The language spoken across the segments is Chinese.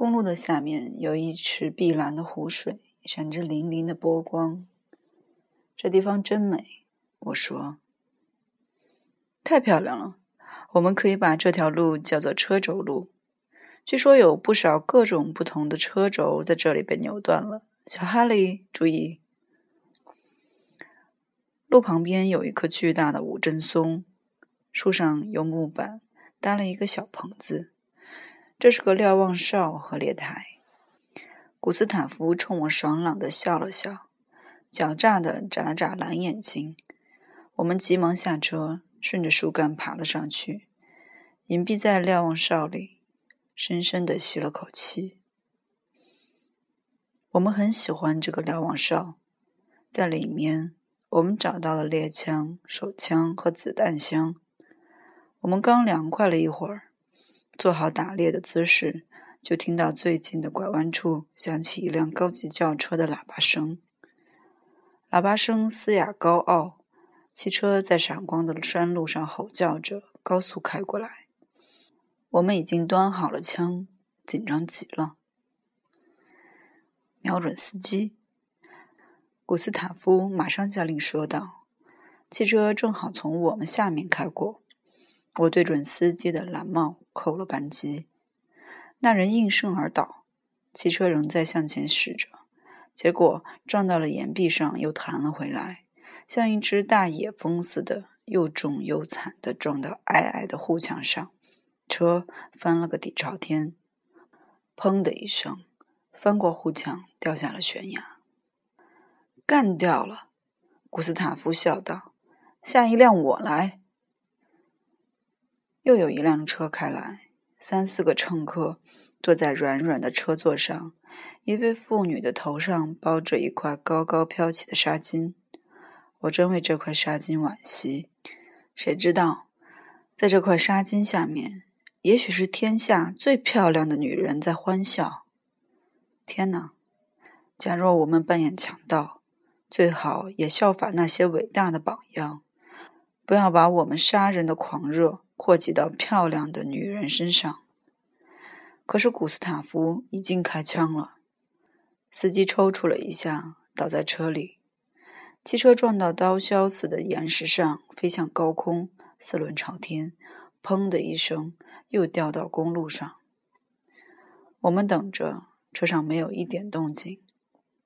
公路的下面有一池碧蓝的湖水，闪着粼粼的波光。这地方真美，我说。太漂亮了，我们可以把这条路叫做车轴路。据说有不少各种不同的车轴在这里被扭断了。小哈利，注意！路旁边有一棵巨大的五针松，树上有木板搭了一个小棚子，这是个瞭望哨和猎台。古斯塔夫冲我爽朗的笑了笑。狡诈的眨了眨蓝眼睛，我们急忙下车，顺着树干爬了上去，隐蔽在瞭望哨里，深深的吸了口气。我们很喜欢这个瞭望哨，在里面我们找到了猎枪、手枪和子弹箱。我们刚凉快了一会儿，做好打猎的姿势，就听到最近的拐弯处响起一辆高级轿车的喇叭声。喇叭声嘶哑高傲，汽车在闪光的山路上吼叫着，高速开过来。我们已经端好了枪，紧张极了。瞄准司机，古斯塔夫马上下令说道：“汽车正好从我们下面开过。”我对准司机的蓝帽，扣了扳机。那人应声而倒，汽车仍在向前驶着。结果撞到了岩壁上，又弹了回来，像一只大野蜂似的，又重又惨的撞到矮矮的护墙上，车翻了个底朝天，砰的一声，翻过护墙，掉下了悬崖。干掉了，古斯塔夫笑道：“下一辆我来。”又有一辆车开来，三四个乘客坐在软软的车座上。一位妇女的头上包着一块高高飘起的纱巾，我真为这块纱巾惋惜。谁知道，在这块纱巾下面，也许是天下最漂亮的女人在欢笑。天哪！假若我们扮演强盗，最好也效法那些伟大的榜样，不要把我们杀人的狂热扩及到漂亮的女人身上。可是古斯塔夫已经开枪了，司机抽搐了一下，倒在车里。汽车撞到刀削似的岩石上，飞向高空，四轮朝天，砰的一声，又掉到公路上。我们等着，车上没有一点动静。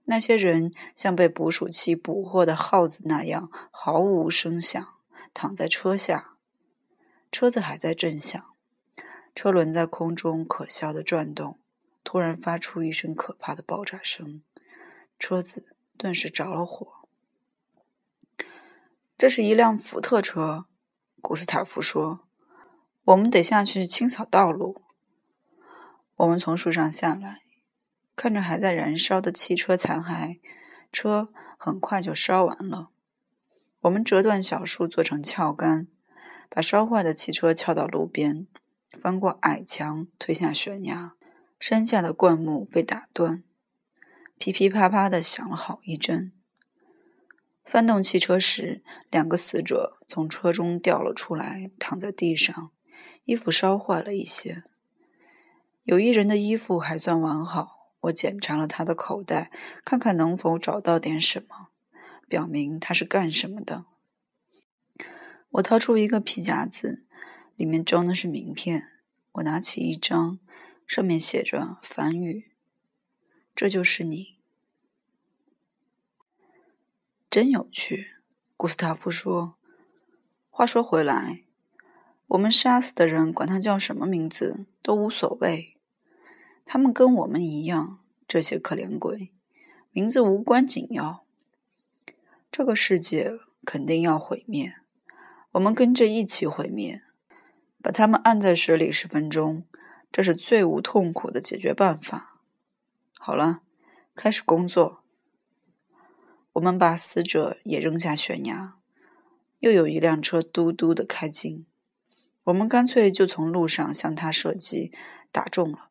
那些人像被捕鼠器捕获的耗子那样，毫无声响，躺在车下。车子还在震响。车轮在空中可笑的转动，突然发出一声可怕的爆炸声，车子顿时着了火。这是一辆福特车，古斯塔夫说：“我们得下去清扫道路。”我们从树上下来，看着还在燃烧的汽车残骸，车很快就烧完了。我们折断小树做成撬杆，把烧坏的汽车撬到路边。翻过矮墙，推下悬崖，山下的灌木被打断，噼噼啪啪的响了好一阵。翻动汽车时，两个死者从车中掉了出来，躺在地上，衣服烧坏了一些。有一人的衣服还算完好，我检查了他的口袋，看看能否找到点什么，表明他是干什么的。我掏出一个皮夹子。里面装的是名片，我拿起一张，上面写着梵语：“这就是你。”真有趣，古斯塔夫说。话说回来，我们杀死的人，管他叫什么名字都无所谓。他们跟我们一样，这些可怜鬼，名字无关紧要。这个世界肯定要毁灭，我们跟着一起毁灭。把他们按在水里十分钟，这是最无痛苦的解决办法。好了，开始工作。我们把死者也扔下悬崖。又有一辆车嘟嘟的开进，我们干脆就从路上向他射击，打中了。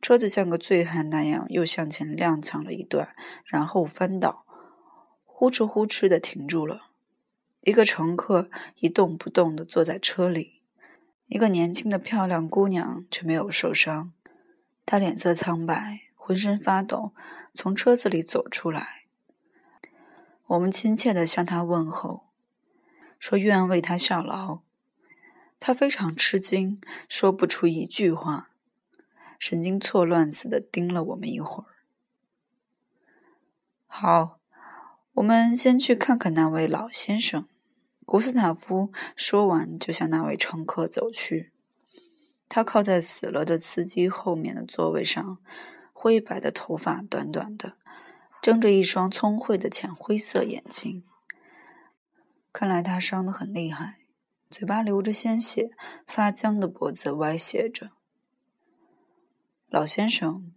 车子像个醉汉那样又向前踉跄了一段，然后翻倒，呼哧呼哧的停住了。一个乘客一动不动的坐在车里。一个年轻的漂亮姑娘却没有受伤，她脸色苍白，浑身发抖，从车子里走出来。我们亲切地向他问候，说愿为他效劳。他非常吃惊，说不出一句话，神经错乱似的盯了我们一会儿。好，我们先去看看那位老先生。古斯塔夫说完，就向那位乘客走去。他靠在死了的司机后面的座位上，灰白的头发短短的。睁着一双聪慧的浅灰色眼睛，看来他伤得很厉害，嘴巴流着鲜血，发僵的脖子歪斜着。老先生，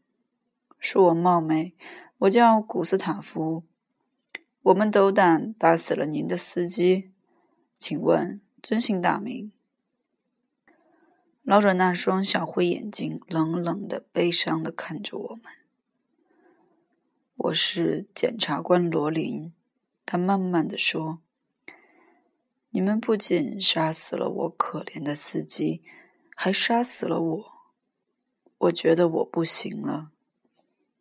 恕我冒昧，我叫古斯塔夫。我们斗胆打死了您的司机，请问尊姓大名？老者那双小灰眼睛冷冷的、悲伤的看着我们。我是检察官罗琳，他慢慢的说：“你们不仅杀死了我可怜的司机，还杀死了我。我觉得我不行了。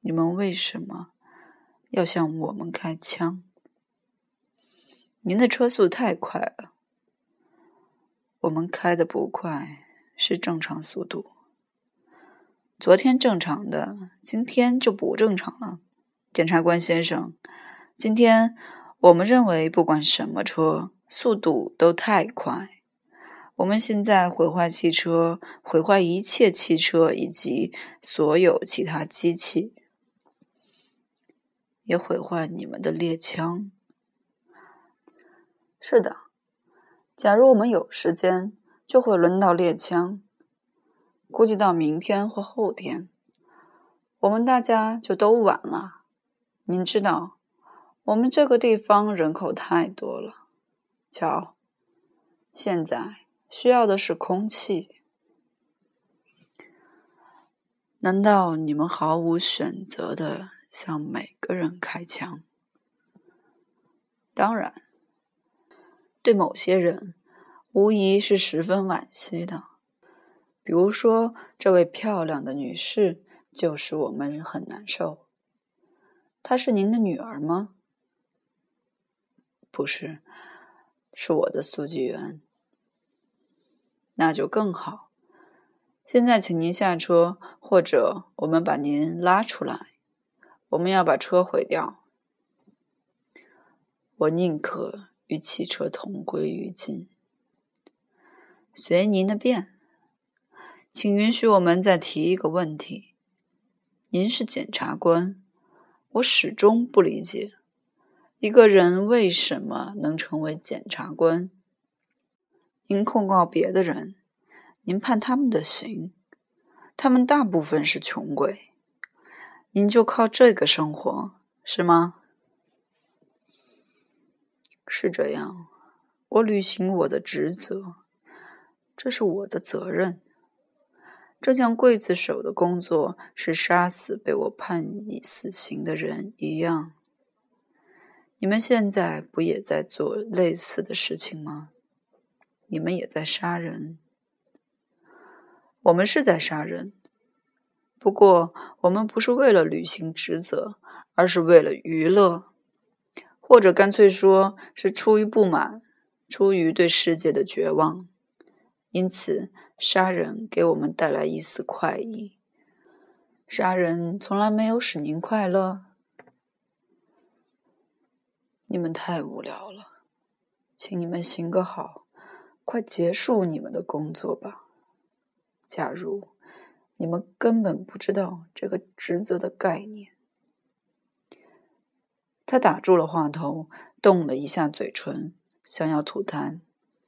你们为什么要向我们开枪？您的车速太快了。我们开的不快，是正常速度。昨天正常的，今天就不正常了。”检察官先生，今天我们认为，不管什么车，速度都太快。我们现在毁坏汽车，毁坏一切汽车以及所有其他机器，也毁坏你们的猎枪。是的，假如我们有时间，就会轮到猎枪。估计到明天或后天，我们大家就都完了。您知道，我们这个地方人口太多了。瞧，现在需要的是空气。难道你们毫无选择的向每个人开枪？当然，对某些人，无疑是十分惋惜的。比如说，这位漂亮的女士，就使我们很难受。她是您的女儿吗？不是，是我的速记员。那就更好。现在，请您下车，或者我们把您拉出来。我们要把车毁掉。我宁可与汽车同归于尽。随您的便。请允许我们再提一个问题：您是检察官。我始终不理解，一个人为什么能成为检察官。您控告别的人，您判他们的刑，他们大部分是穷鬼，您就靠这个生活，是吗？是这样，我履行我的职责，这是我的责任。这像刽子手的工作是杀死被我判以死刑的人一样。你们现在不也在做类似的事情吗？你们也在杀人。我们是在杀人，不过我们不是为了履行职责，而是为了娱乐，或者干脆说是出于不满，出于对世界的绝望。因此，杀人给我们带来一丝快意。杀人从来没有使您快乐。你们太无聊了，请你们行个好，快结束你们的工作吧。假如你们根本不知道这个职责的概念。他打住了话头，动了一下嘴唇，想要吐痰。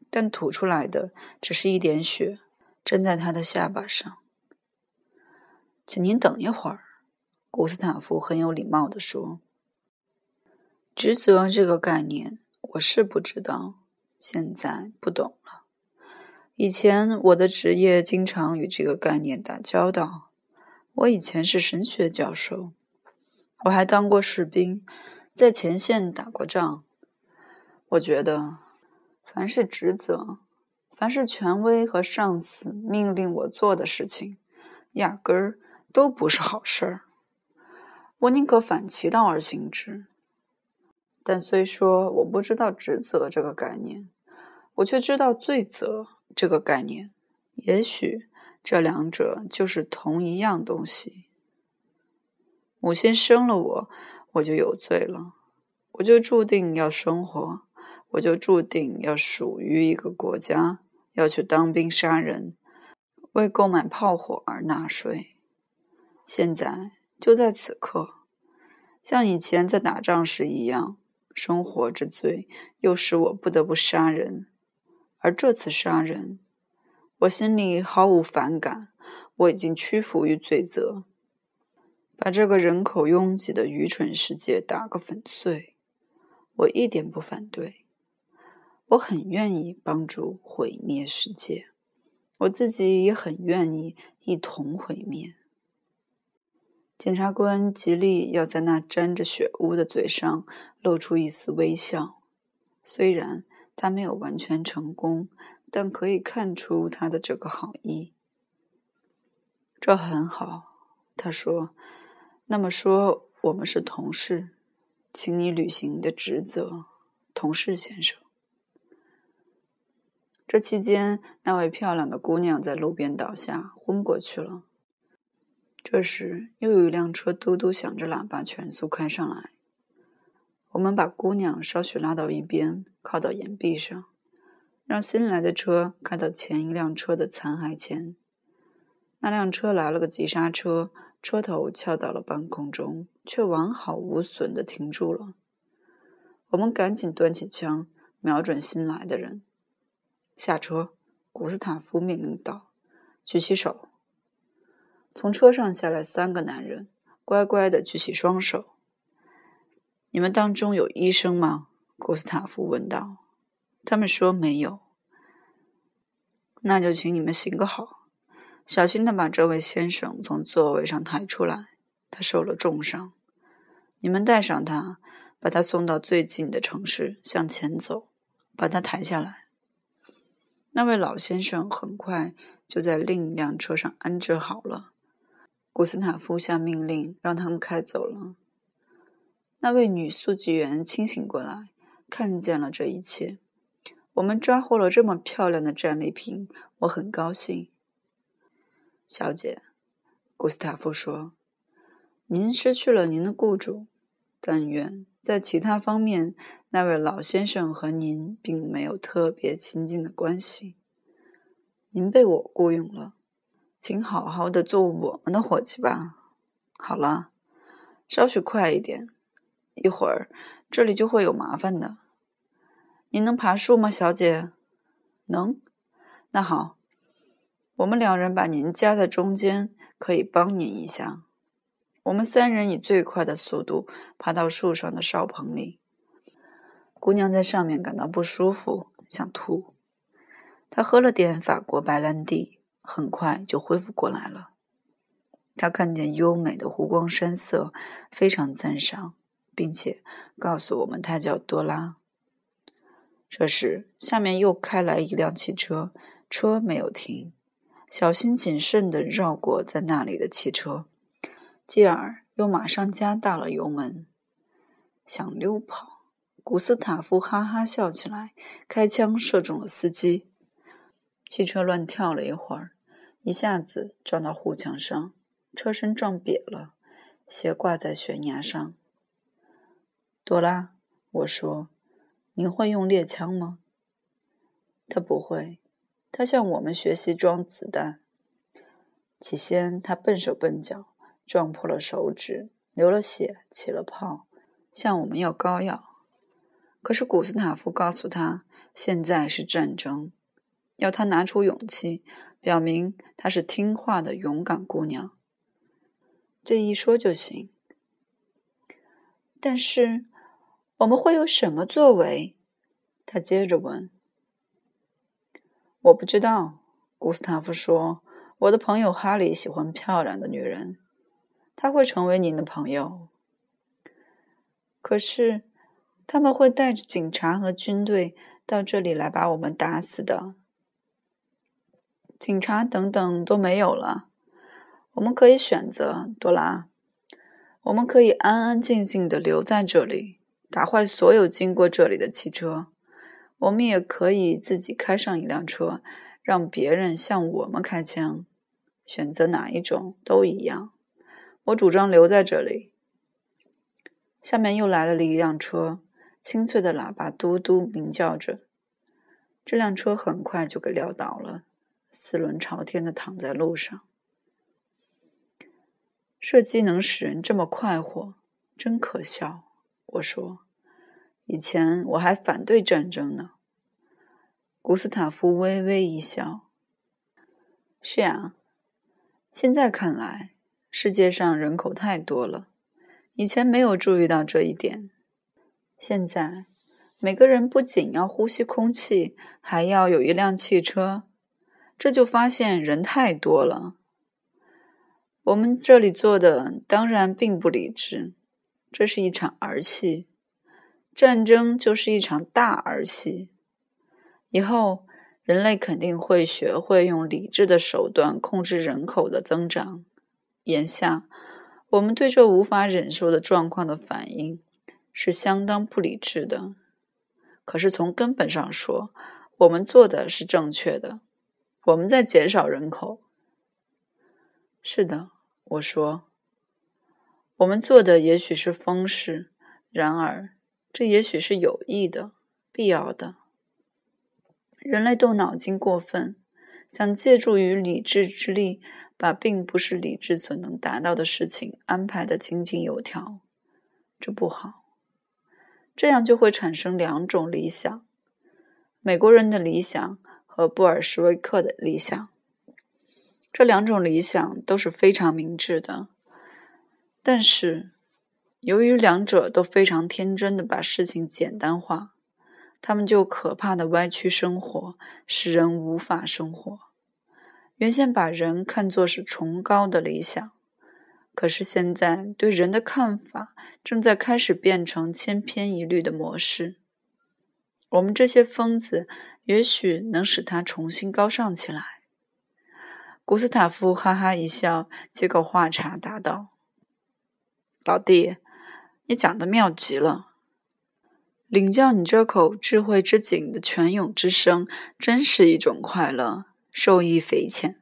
但吐出来的只是一点血，粘在他的下巴上。请您等一会儿，古斯塔夫很有礼貌地说：“职责这个概念，我是不知道，现在不懂了。以前我的职业经常与这个概念打交道。我以前是神学教授，我还当过士兵，在前线打过仗。我觉得。”凡是职责，凡是权威和上司命令我做的事情，压根儿都不是好事儿。我宁可反其道而行之。但虽说我不知道职责这个概念，我却知道罪责这个概念。也许这两者就是同一样东西。母亲生了我，我就有罪了，我就注定要生活，我就注定要属于一个国家，要去当兵杀人，为购买炮火而纳税。现在就在此刻，像以前在打仗时一样，生活之罪又使我不得不杀人，而这次杀人，我心里毫无反感，我已经屈服于罪责。把这个人口拥挤的愚蠢世界打个粉碎，我一点不反对。我很愿意帮助毁灭世界，我自己也很愿意一同毁灭。检察官极力要在那沾着血污的嘴上露出一丝微笑，虽然他没有完全成功，但可以看出他的这个好意。这很好，他说。那么说，我们是同事，请你履行你的职责，同事先生。这期间，那位漂亮的姑娘在路边倒下，昏过去了。这时，又有一辆车嘟嘟响着喇叭，全速开上来。我们把姑娘稍许拉到一边，靠到岩壁上，让新来的车开到前一辆车的残骸前。那辆车来了个急刹车。车头翘到了半空中，却完好无损的停住了。我们赶紧端起枪，瞄准新来的人。下车，古斯塔夫命令道：“举起手。”从车上下来三个男人，乖乖的举起双手。“你们当中有医生吗？”古斯塔夫问道。他们说没有。那就请你们行个好。小心地把这位先生从座位上抬出来，他受了重伤。你们带上他，把他送到最近的城市，向前走，把他抬下来。那位老先生很快就在另一辆车上安置好了。古斯塔夫下命令，让他们开走了。那位女速记员清醒过来，看见了这一切。我们抓获了这么漂亮的战利品，我很高兴。小姐，古斯塔夫说：“您失去了您的雇主，但愿在其他方面，那位老先生和您并没有特别亲近的关系。您被我雇佣了，请好好的做我们的伙计吧。好了，稍许快一点，一会儿这里就会有麻烦的。您能爬树吗，小姐？能。那好。”我们两人把您夹在中间，可以帮您一下。我们三人以最快的速度爬到树上的哨棚里。姑娘在上面感到不舒服，想吐。她喝了点法国白兰地，很快就恢复过来了。她看见优美的湖光山色，非常赞赏，并且告诉我们她叫多拉。这时，下面又开来一辆汽车，车没有停。小心谨慎地绕过在那里的汽车，继而又马上加大了油门，想溜跑。古斯塔夫哈哈笑起来，开枪射中了司机。汽车乱跳了一会儿，一下子撞到护墙上，车身撞瘪了，斜挂在悬崖上。多拉，我说：“您会用猎枪吗？”他不会。他向我们学习装子弹。起先，他笨手笨脚，撞破了手指，流了血，起了泡，向我们要膏药。可是古斯塔夫告诉他，现在是战争，要他拿出勇气，表明她是听话的勇敢姑娘。这一说就行。但是我们会有什么作为？他接着问。我不知道，古斯塔夫说：“我的朋友哈里喜欢漂亮的女人，他会成为您的朋友。可是他们会带着警察和军队到这里来把我们打死的。警察等等都没有了，我们可以选择，多拉。我们可以安安静静的留在这里，打坏所有经过这里的汽车。我们也可以自己开上一辆车，让别人向我们开枪。选择哪一种都一样。我主张留在这里。下面又来了一辆车，清脆的喇叭嘟嘟鸣叫着。这辆车很快就给撂倒了，四轮朝天的躺在路上。射击能使人这么快活，真可笑。我说，以前我还反对战争呢。古斯塔夫微微一笑。是呀，现在看来，世界上人口太多了，以前没有注意到这一点。现在，每个人不仅要呼吸空气，还要有一辆汽车，这就发现人太多了。我们这里做的当然并不理智，这是一场儿戏，战争就是一场大儿戏。以后人类肯定会学会用理智的手段控制人口的增长。眼下，我们对这无法忍受的状况的反应是相当不理智的。可是从根本上说，我们做的是正确的。我们在减少人口。是的，我说，我们做的也许是疯事，然而这也许是有益的、必要的。人类动脑筋过分，想借助于理智之力，把并不是理智所能达到的事情安排的井井有条，这不好。这样就会产生两种理想：美国人的理想和布尔什维克的理想。这两种理想都是非常明智的，但是由于两者都非常天真的把事情简单化，他们就可怕的歪曲生活，使人无法生活。原先把人看作是崇高的理想，可是现在对人的看法正在开始变成千篇一律的模式。我们这些疯子也许能使他重新高尚起来。古斯塔夫哈哈一笑，接过话茬答道：“老弟，你讲的妙极了。领教你这口智慧之井的泉涌之声，真是一种快乐，受益匪浅。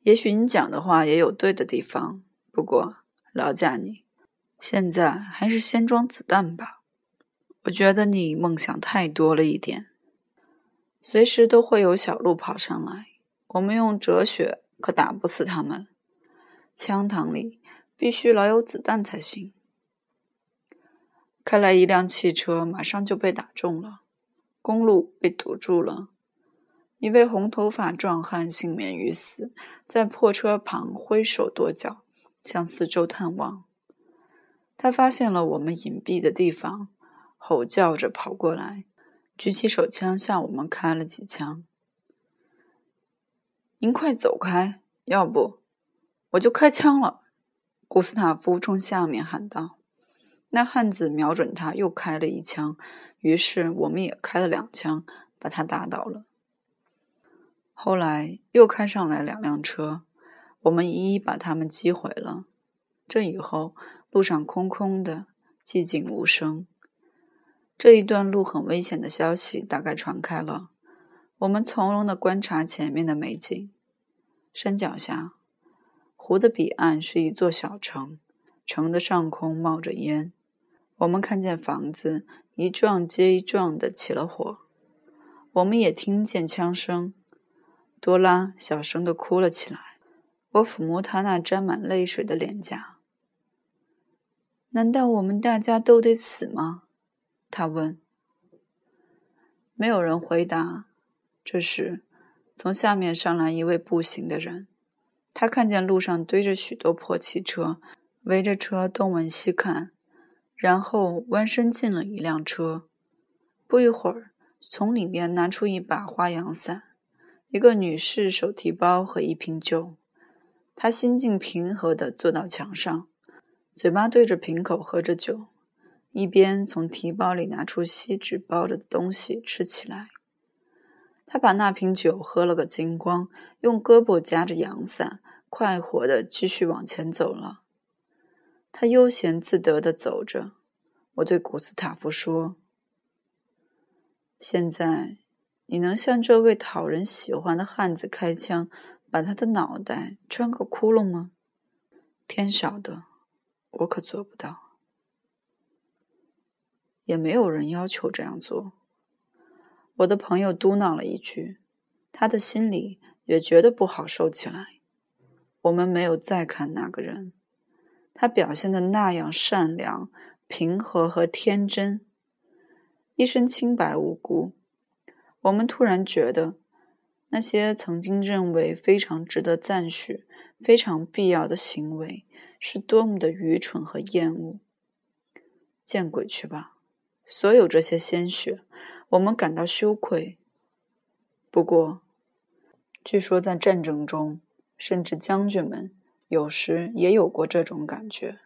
也许你讲的话也有对的地方，不过劳驾你，现在还是先装子弹吧。我觉得你梦想太多了一点，随时都会有小鹿跑上来。”我们用哲学可打不死他们，枪膛里必须老有子弹才行。开来一辆汽车，马上就被打中了，公路被堵住了。一位红头发壮汉幸免于死，在破车旁挥手跺脚，向四周探望。他发现了我们隐蔽的地方，吼叫着跑过来，举起手枪向我们开了几枪。您快走开，要不我就开枪了！”古斯塔夫冲下面喊道。那汉子瞄准他，又开了一枪。于是我们也开了两枪，把他打倒了。后来又开上来两辆车，我们一一把他们击毁了。这以后，路上空空的，寂静无声。这一段路很危险的消息大概传开了。我们从容的观察前面的美景。山脚下，湖的彼岸是一座小城，城的上空冒着烟。我们看见房子一幢接一幢的起了火。我们也听见枪声。多拉小声的哭了起来。我抚摸她那沾满泪水的脸颊。难道我们大家都得死吗？他问。没有人回答。这时。从下面上来一位步行的人，他看见路上堆着许多破汽车，围着车东闻西看，然后弯身进了一辆车。不一会儿，从里面拿出一把花阳伞、一个女士手提包和一瓶酒。他心境平和地坐到墙上，嘴巴对着瓶口喝着酒，一边从提包里拿出锡纸包着的东西吃起来。他把那瓶酒喝了个精光，用胳膊夹着阳伞，快活的继续往前走了。他悠闲自得的走着。我对古斯塔夫说：“现在，你能向这位讨人喜欢的汉子开枪，把他的脑袋穿个窟窿吗？”天晓得，我可做不到。也没有人要求这样做。我的朋友嘟囔了一句，他的心里也觉得不好受起来。我们没有再看那个人，他表现的那样善良、平和和天真，一身清白无辜。我们突然觉得，那些曾经认为非常值得赞许、非常必要的行为，是多么的愚蠢和厌恶。见鬼去吧！所有这些鲜血，我们感到羞愧。不过，据说在战争中，甚至将军们有时也有过这种感觉。